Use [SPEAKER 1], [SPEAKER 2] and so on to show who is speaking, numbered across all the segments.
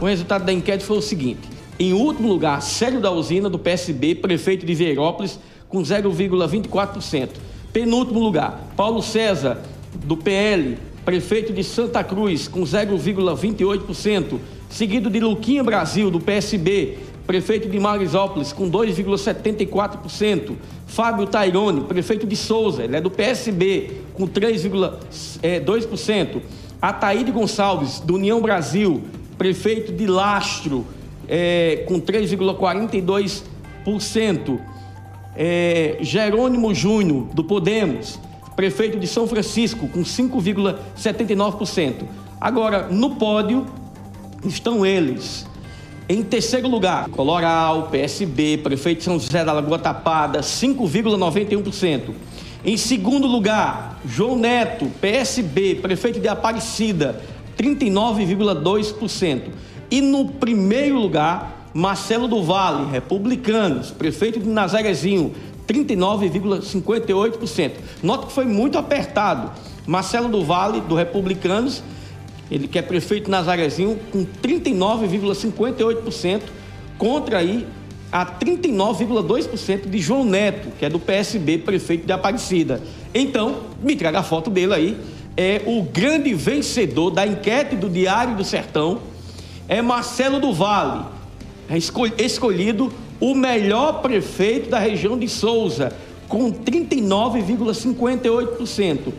[SPEAKER 1] o resultado da enquete foi o seguinte: em último lugar, Célio da Usina, do PSB, prefeito de Vierópolis, com 0,24%. Penúltimo lugar, Paulo César, do PL, prefeito de Santa Cruz, com 0,28%. Seguido de Luquinha Brasil, do PSB, prefeito de Marisópolis, com 2,74%. Fábio Tairone, prefeito de Souza, ele é do PSB, com 3,2%. Ataíde Gonçalves, do União Brasil, prefeito de Lastro, é, com 3,42%. É, Jerônimo Júnior, do Podemos, prefeito de São Francisco, com 5,79%. Agora, no pódio estão eles. Em terceiro lugar, Coloral, PSB, prefeito de São José da Lagoa Tapada, 5,91%. Em segundo lugar, João Neto, PSB, prefeito de Aparecida, 39,2%. E no primeiro lugar, Marcelo do Vale, Republicanos, prefeito de Nazarezinho, 39,58%. Nota que foi muito apertado. Marcelo do Vale, do Republicanos, ele que é prefeito de Nazarezinho, com 39,58%, contra aí a 39,2% de João Neto, que é do PSB, prefeito de Aparecida. Então, me traga a foto dele aí. É o grande vencedor da enquete do Diário do Sertão, é Marcelo do Vale, é escolhido o melhor prefeito da região de Souza, com 39,58%.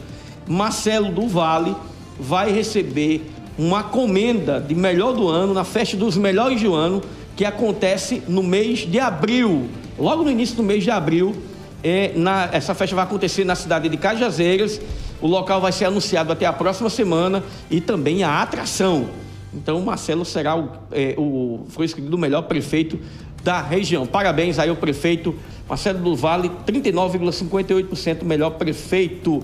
[SPEAKER 1] Marcelo do Vale vai receber uma comenda de melhor do ano na festa dos melhores do ano, que acontece no mês de abril. Logo no início do mês de abril, é, na, essa festa vai acontecer na cidade de Cajazeiras. O local vai ser anunciado até a próxima semana e também a atração. Então, o Marcelo será o, é, o foi escolhido o melhor prefeito da região. Parabéns aí ao prefeito Marcelo do Vale, 39,58% melhor prefeito.